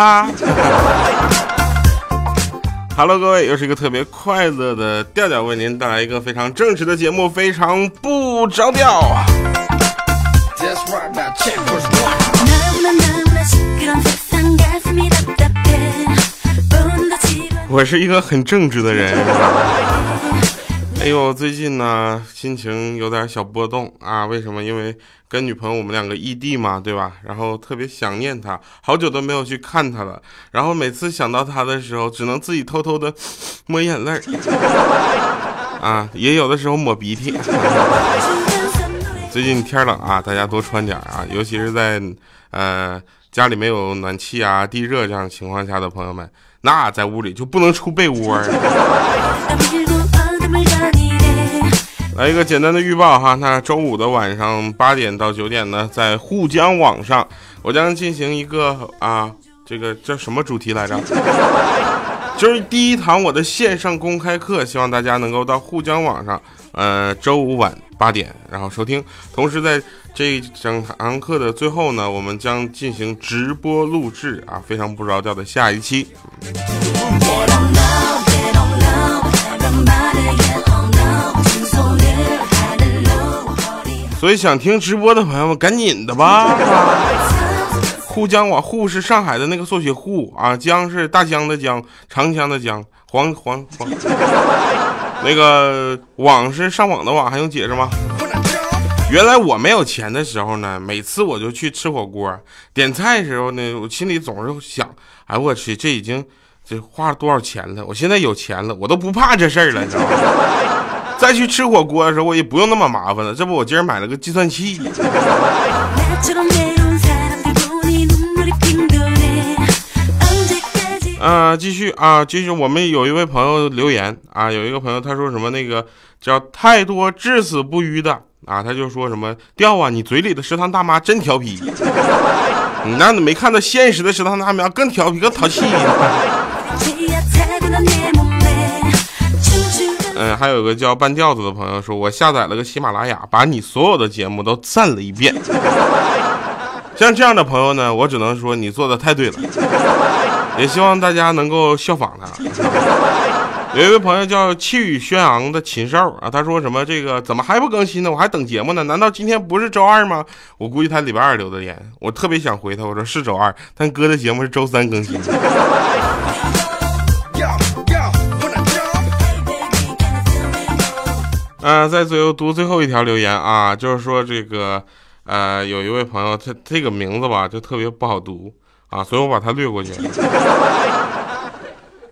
哈。Hello，各位，又是一个特别快乐的调调，为您带来一个非常正直的节目，非常不着调。我是一个很正直的人。哎呦，最近呢，心情有点小波动啊。为什么？因为跟女朋友我们两个异地嘛，对吧？然后特别想念她，好久都没有去看她了。然后每次想到她的时候，只能自己偷偷的抹眼泪 啊，也有的时候抹鼻涕。最近天冷啊，大家多穿点啊，尤其是在呃家里没有暖气啊、地热这样情况下的朋友们，那在屋里就不能出被窝。来一个简单的预报哈，那周五的晚上八点到九点呢，在沪江网上，我将进行一个啊，这个叫什么主题来着？就是第一堂我的线上公开课，希望大家能够到沪江网上，呃，周五晚八点然后收听。同时在这一整堂课的最后呢，我们将进行直播录制啊，非常不着调的下一期。所以想听直播的朋友们，赶紧的吧！沪江网，沪是上海的那个缩写沪啊，江是大江的江，长江的江，黄黄黄。那个网是上网的网，还用解释吗？原来我没有钱的时候呢，每次我就去吃火锅，点菜的时候呢，我心里总是想，哎我去，这已经这花了多少钱了？我现在有钱了，我都不怕这事儿了，你知道吗？再去吃火锅的时候，我也不用那么麻烦了。这不，我今儿买了个计算器。啊，继续啊，继续。我们有一位朋友留言啊，有一个朋友他说什么那个叫太多至死不渝的啊，他就说什么掉啊，你嘴里的食堂大妈真调皮。你 那你没看到现实的食堂大妈更调皮更淘气。嗯，还有个叫半吊子的朋友说，我下载了个喜马拉雅，把你所有的节目都赞了一遍。像这样的朋友呢，我只能说你做的太对了，也希望大家能够效仿他。有一位朋友叫气宇轩昂的禽兽啊，他说什么这个怎么还不更新呢？我还等节目呢，难道今天不是周二吗？我估计他礼拜二留的言，我特别想回他，我说是周二，但哥的节目是周三更新。呃，在最后读最后一条留言啊，就是说这个，呃，有一位朋友，他这个名字吧就特别不好读啊，所以我把它略过去。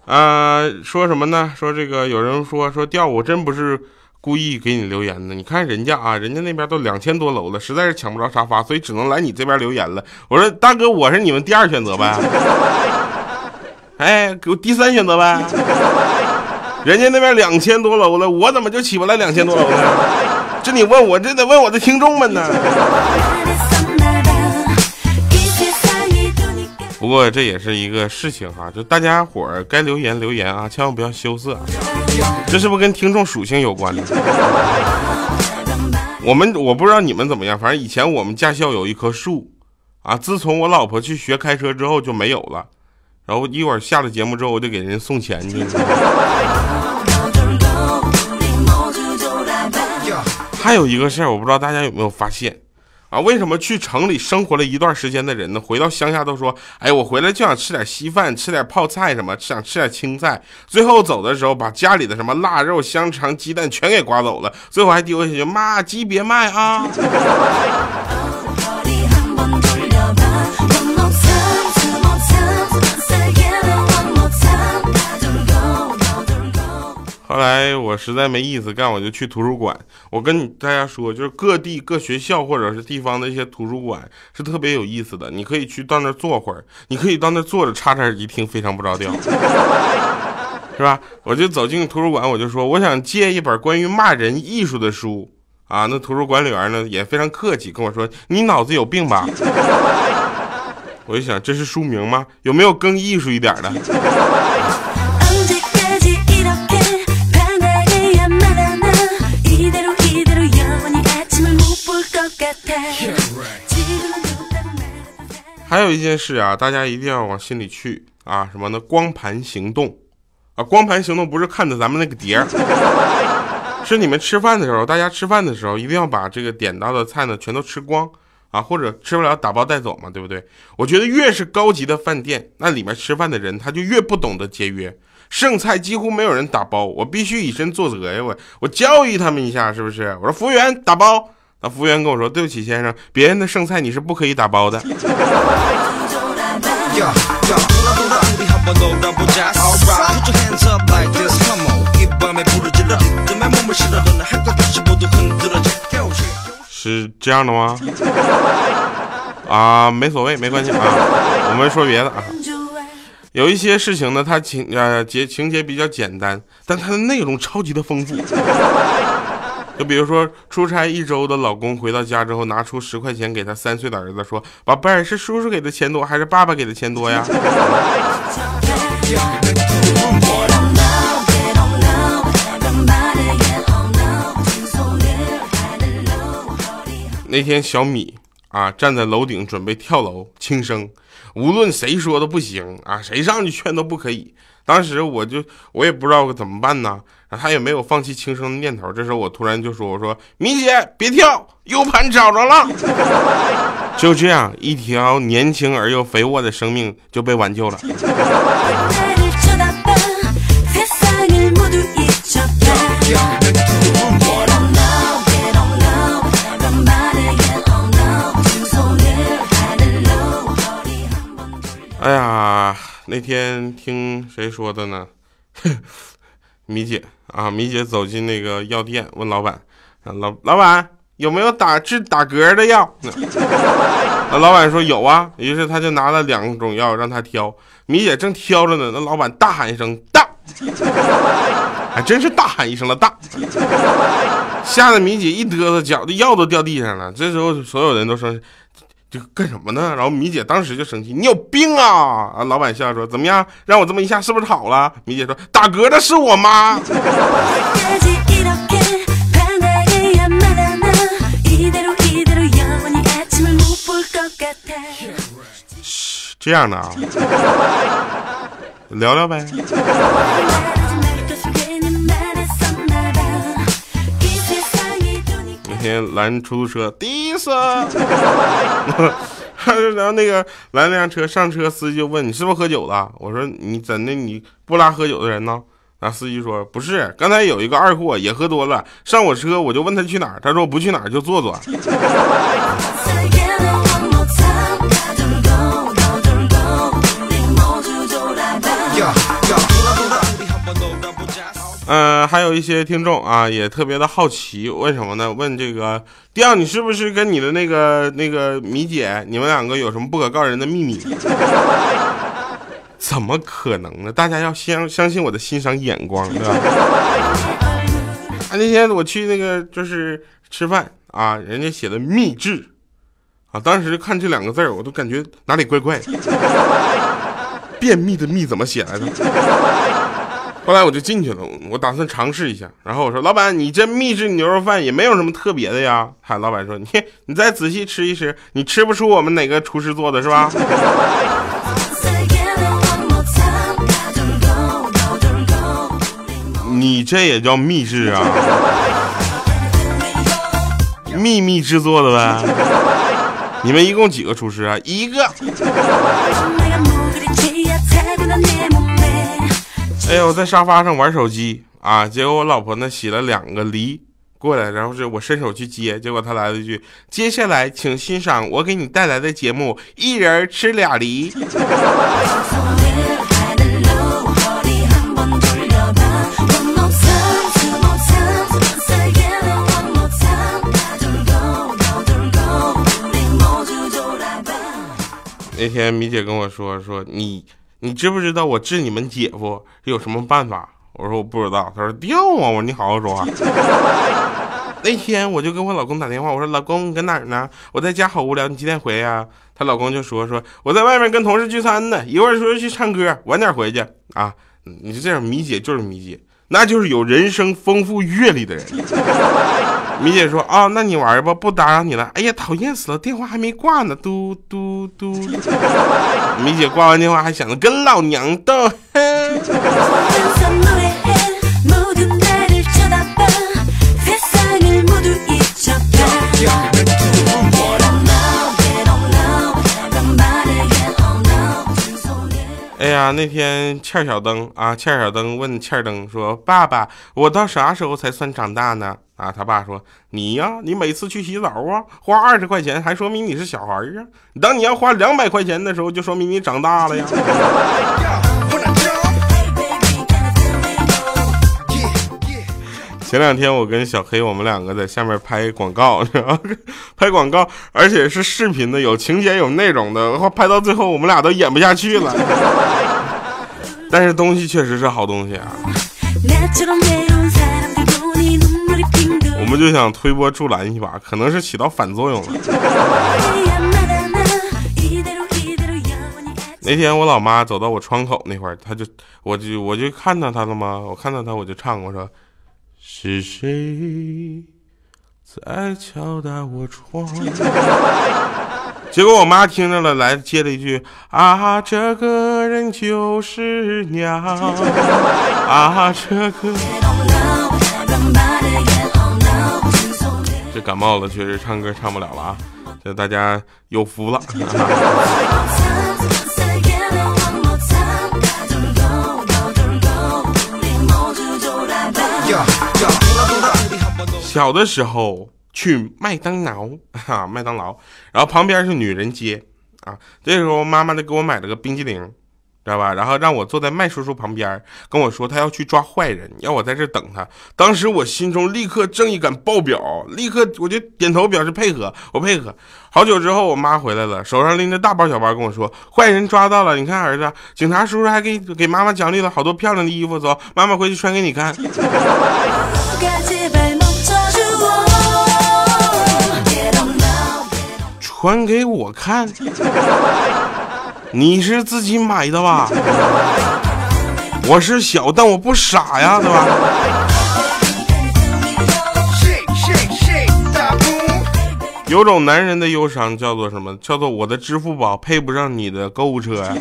呃，说什么呢？说这个有人说说调，我真不是故意给你留言的。你看人家啊，人家那边都两千多楼了，实在是抢不着沙发，所以只能来你这边留言了。我说大哥，我是你们第二选择呗。哎，给我第三选择呗。人家那边两千多楼了，我怎么就起不来两千多楼呢？这你问我，这得问我的听众们呢。不过这也是一个事情哈，就大家伙儿该留言留言啊，千万不要羞涩。这是不是跟听众属性有关呢？我们我不知道你们怎么样，反正以前我们驾校有一棵树啊，自从我老婆去学开车之后就没有了。然后一会儿下了节目之后，我就给人送钱去。还有一个事儿，我不知道大家有没有发现啊？为什么去城里生活了一段时间的人呢，回到乡下都说：“哎，我回来就想吃点稀饭，吃点泡菜什么，想吃点青菜。”最后走的时候，把家里的什么腊肉、香肠、鸡蛋全给刮走了，最后还丢下去：“妈，鸡别卖啊！”实在没意思干，我就去图书馆。我跟大家说，就是各地各学校或者是地方的一些图书馆是特别有意思的。你可以去到那儿坐会儿，你可以到那儿坐着插着耳机听，非常不着调，是吧？我就走进图书馆，我就说我想借一本关于骂人艺术的书啊。那图书管理员呢也非常客气，跟我说你脑子有病吧？我就想这是书名吗？有没有更艺术一点的？还有一件事啊，大家一定要往心里去啊，什么呢？光盘行动啊，光盘行动不是看着咱们那个碟儿，是你们吃饭的时候，大家吃饭的时候一定要把这个点到的菜呢全都吃光啊，或者吃不了打包带走嘛，对不对？我觉得越是高级的饭店，那里面吃饭的人他就越不懂得节约。剩菜几乎没有人打包，我必须以身作则呀！我我教育他们一下，是不是？我说服务员打包，那服务员跟我说：“对不起，先生，别人的剩菜你是不可以打包的。”是这样的吗？啊，没所谓，没关系啊，我们说别的啊。有一些事情呢，它情呃节情节比较简单，但它的内容超级的丰富。就比如说，出差一周的老公回到家之后，拿出十块钱给他三岁的儿子说：“宝贝儿，是叔叔给的钱多，还是爸爸给的钱多呀？”那天小米啊站在楼顶准备跳楼，轻生。无论谁说都不行啊，谁上去劝都不可以。当时我就我也不知道怎么办呢，他也没有放弃轻生的念头。这时候我突然就说：“我说米姐别跳，U 盘找着了。”就这样，一条年轻而又肥沃的生命就被挽救了。哎呀，那天听谁说的呢？米姐啊，米姐走进那个药店，问老板：“老老板有没有打治打嗝的药？”那 老板说有啊。于是他就拿了两种药让他挑。米姐正挑着呢，那老板大喊一声“大”，还真是大喊一声了“大”，吓得米姐一嘚瑟，脚的药都掉地上了。这时候所有人都说。就干什么呢？然后米姐当时就生气，你有病啊！啊，老板笑说，怎么样，让我这么一下是不是好了？米姐说，打嗝的是我妈。这样的啊，聊聊呗。明天拦出租车，滴次，然后那个来那辆车，上车司机就问你是不是喝酒了？我说你怎的？你不拉喝酒的人呢？那司机说不是，刚才有一个二货也喝多了，上我车，我就问他去哪儿，他说不去哪儿就坐坐。嗯，还有一些听众啊，也特别的好奇，为什么呢？问这个第二，你是不是跟你的那个那个米姐，你们两个有什么不可告人的秘密？怎么可能呢？大家要相相信我的欣赏眼光，对吧？啊，那天我去那个就是吃饭啊，人家写的秘制啊，当时看这两个字儿，我都感觉哪里怪怪的。便秘的秘怎么写来着？后来我就进去了，我打算尝试一下。然后我说：“老板，你这秘制牛肉饭也没有什么特别的呀。”嗨，老板说：“你你再仔细吃一吃，你吃不出我们哪个厨师做的是吧？” 你这也叫秘制啊？秘密制作的呗？你们一共几个厨师啊？一个。哎呦，在沙发上玩手机啊！结果我老婆呢洗了两个梨过来，然后是我伸手去接，结果她来了一句：“接下来请欣赏我给你带来的节目，一人吃俩梨。”那天米姐跟我说说你。你知不知道我治你们姐夫有什么办法？我说我不知道。他说掉啊！我说你好好说话。那天我就跟我老公打电话，我说老公你搁哪儿呢？我在家好无聊，你几点回呀？她老公就说说我在外面跟同事聚餐呢，一会儿说去唱歌，晚点回去啊。你就这样，米姐就是米姐。那就是有人生丰富阅历的人。米姐说啊，那你玩吧，不打扰你了。哎呀，讨厌死了，电话还没挂呢，嘟嘟嘟。米姐挂完电话还想着跟老娘斗。哎呀，那天欠小灯啊，欠小灯问欠灯说：“爸爸，我到啥时候才算长大呢？”啊，他爸说：“你呀，你每次去洗澡啊，花二十块钱，还说明你是小孩啊。等你要花两百块钱的时候，就说明你长大了呀。”前两天我跟小黑，我们两个在下面拍广告，拍广告，而且是视频的，有情节有内容的，拍到最后我们俩都演不下去了。但是东西确实是好东西啊。我们就想推波助澜一把，可能是起到反作用了。那天我老妈走到我窗口那块儿，她就我就我就看到她了吗？我看到她我就唱，我说。是谁在敲打我窗？结果我妈听着了，来接了一句：“啊，这个人就是娘。”啊，这个这感冒了，确实唱歌唱不了了啊！这大家有福了。小的时候去麦当劳，哈，麦当劳，然后旁边是女人街，啊，这时候妈妈就给我买了个冰激凌，知道吧？然后让我坐在麦叔叔旁边，跟我说他要去抓坏人，要我在这等他。当时我心中立刻正义感爆表，立刻我就点头表示配合，我配合。好久之后，我妈回来了，手上拎着大包小包，跟我说坏人抓到了，你看儿子，警察叔叔还给给妈妈奖励了好多漂亮的衣服，走，妈妈回去穿给你看。穿给我看，你是自己买的吧？我是小，但我不傻呀，对吧？有种男人的忧伤叫做什么？叫做我的支付宝配不上你的购物车呀。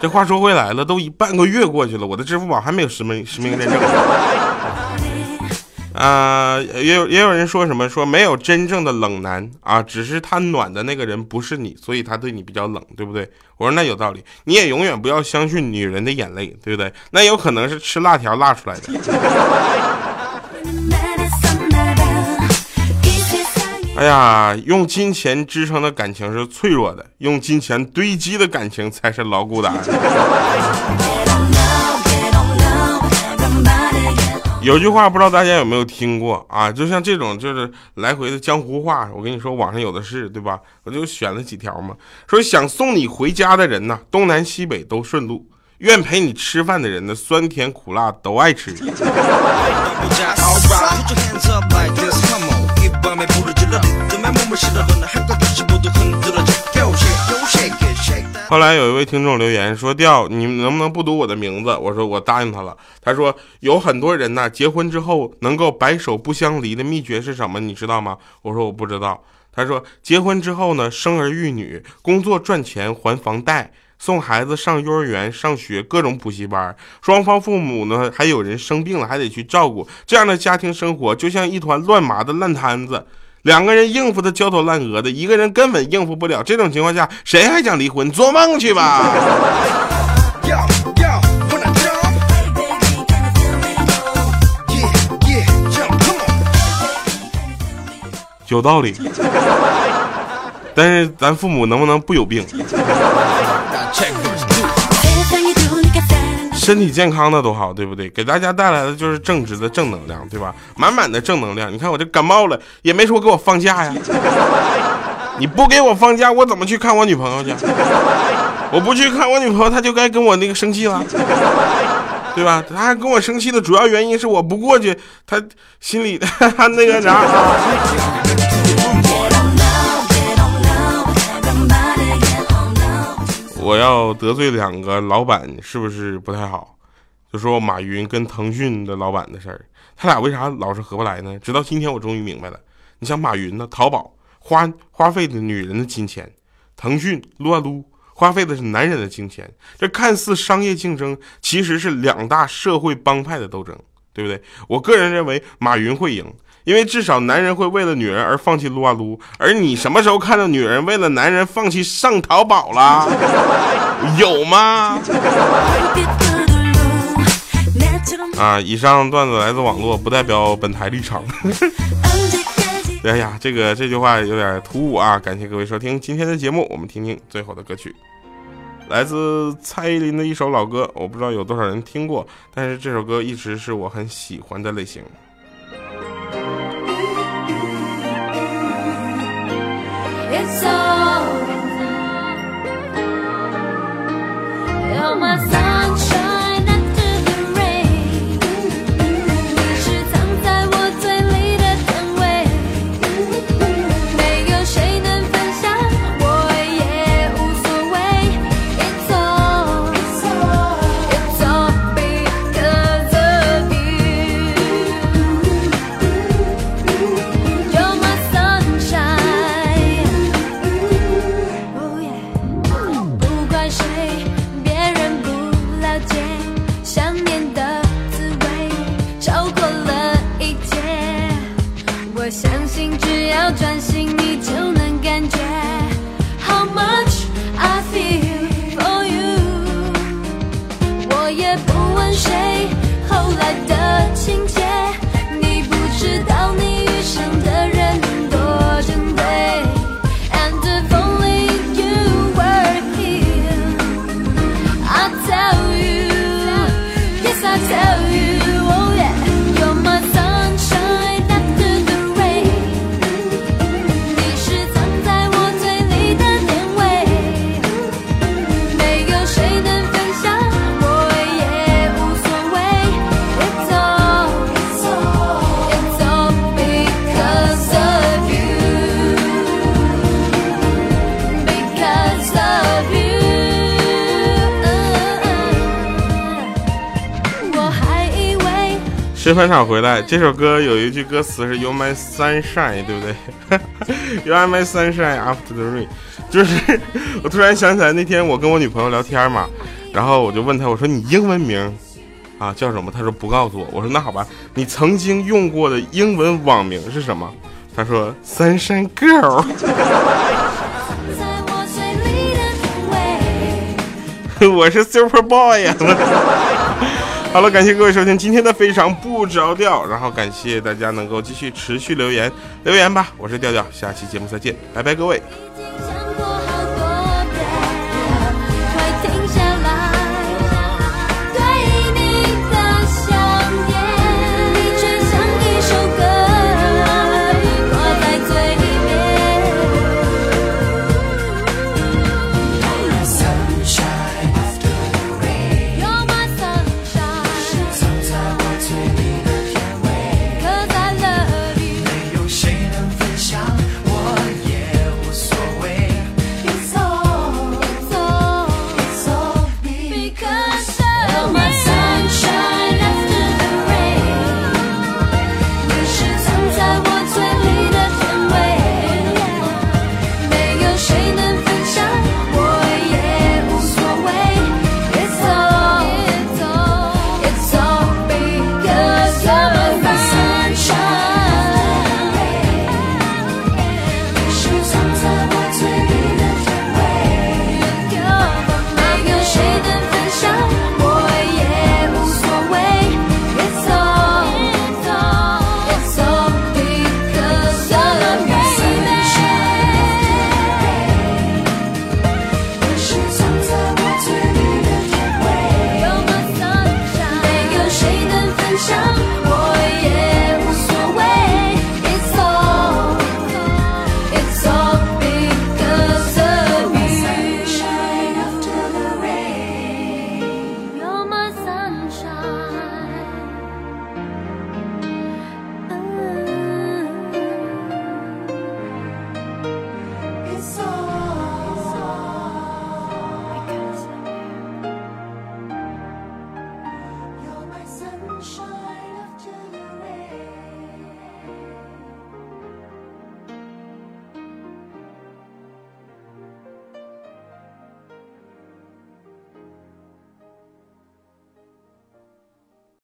这话说回来了，都一半个月过去了，我的支付宝还没有实名实名认证。啊，也有也有人说什么说没有真正的冷男啊，只是他暖的那个人不是你，所以他对你比较冷，对不对？我说那有道理，你也永远不要相信女人的眼泪，对不对？那有可能是吃辣条辣出来的。哎呀，用金钱支撑的感情是脆弱的，用金钱堆积的感情才是牢固的。有句话不知道大家有没有听过啊？就像这种就是来回的江湖话，我跟你说网上有的是，对吧？我就选了几条嘛。说想送你回家的人呢，东南西北都顺路；愿陪你吃饭的人呢，酸甜苦辣都爱吃。后来有一位听众留言说：“调，你们能不能不读我的名字？”我说：“我答应他了。”他说：“有很多人呢，结婚之后能够白首不相离的秘诀是什么？你知道吗？”我说：“我不知道。”他说：“结婚之后呢，生儿育女，工作赚钱还房贷，送孩子上幼儿园、上学，各种补习班。双方父母呢，还有人生病了，还得去照顾。这样的家庭生活就像一团乱麻的烂摊子。”两个人应付的焦头烂额的，一个人根本应付不了。这种情况下，谁还想离婚？做梦去吧！有道理，但是咱父母能不能不有病？身体健康的多好，对不对？给大家带来的就是正直的正能量，对吧？满满的正能量。你看我这感冒了，也没说给我放假呀。你不给我放假，我怎么去看我女朋友去？我不去看我女朋友，她就该跟我那个生气了，对吧？她跟我生气的主要原因是我不过去，她心里 那个啥。我要得罪两个老板，是不是不太好？就说马云跟腾讯的老板的事儿，他俩为啥老是合不来呢？直到今天我终于明白了。你像马云呢，淘宝花花费的女人的金钱，腾讯撸啊撸花费的是男人的金钱。这看似商业竞争，其实是两大社会帮派的斗争，对不对？我个人认为马云会赢，因为至少男人会为了女人而放弃撸啊撸，而你什么时候看到女人为了男人放弃上淘宝了？有吗？啊！以上段子来自网络，不代表本台立场。哎呀，这个这句话有点突兀啊！感谢各位收听今天的节目，我们听听最后的歌曲，来自蔡依林的一首老歌，我不知道有多少人听过，但是这首歌一直是我很喜欢的类型。so 要专心吃饭场回来，这首歌有一句歌词是 “You my sunshine”，对不对？“You are my sunshine after the rain”，就是我突然想起来那天我跟我女朋友聊天嘛，然后我就问她，我说你英文名啊叫什么？她说不告诉我。我说那好吧，你曾经用过的英文网名是什么？她说 “Sunshine Girl”。我是 Super Boy 呀。好了，感谢各位收听今天的非常不着调，然后感谢大家能够继续持续留言留言吧，我是调调，下期节目再见，拜拜各位。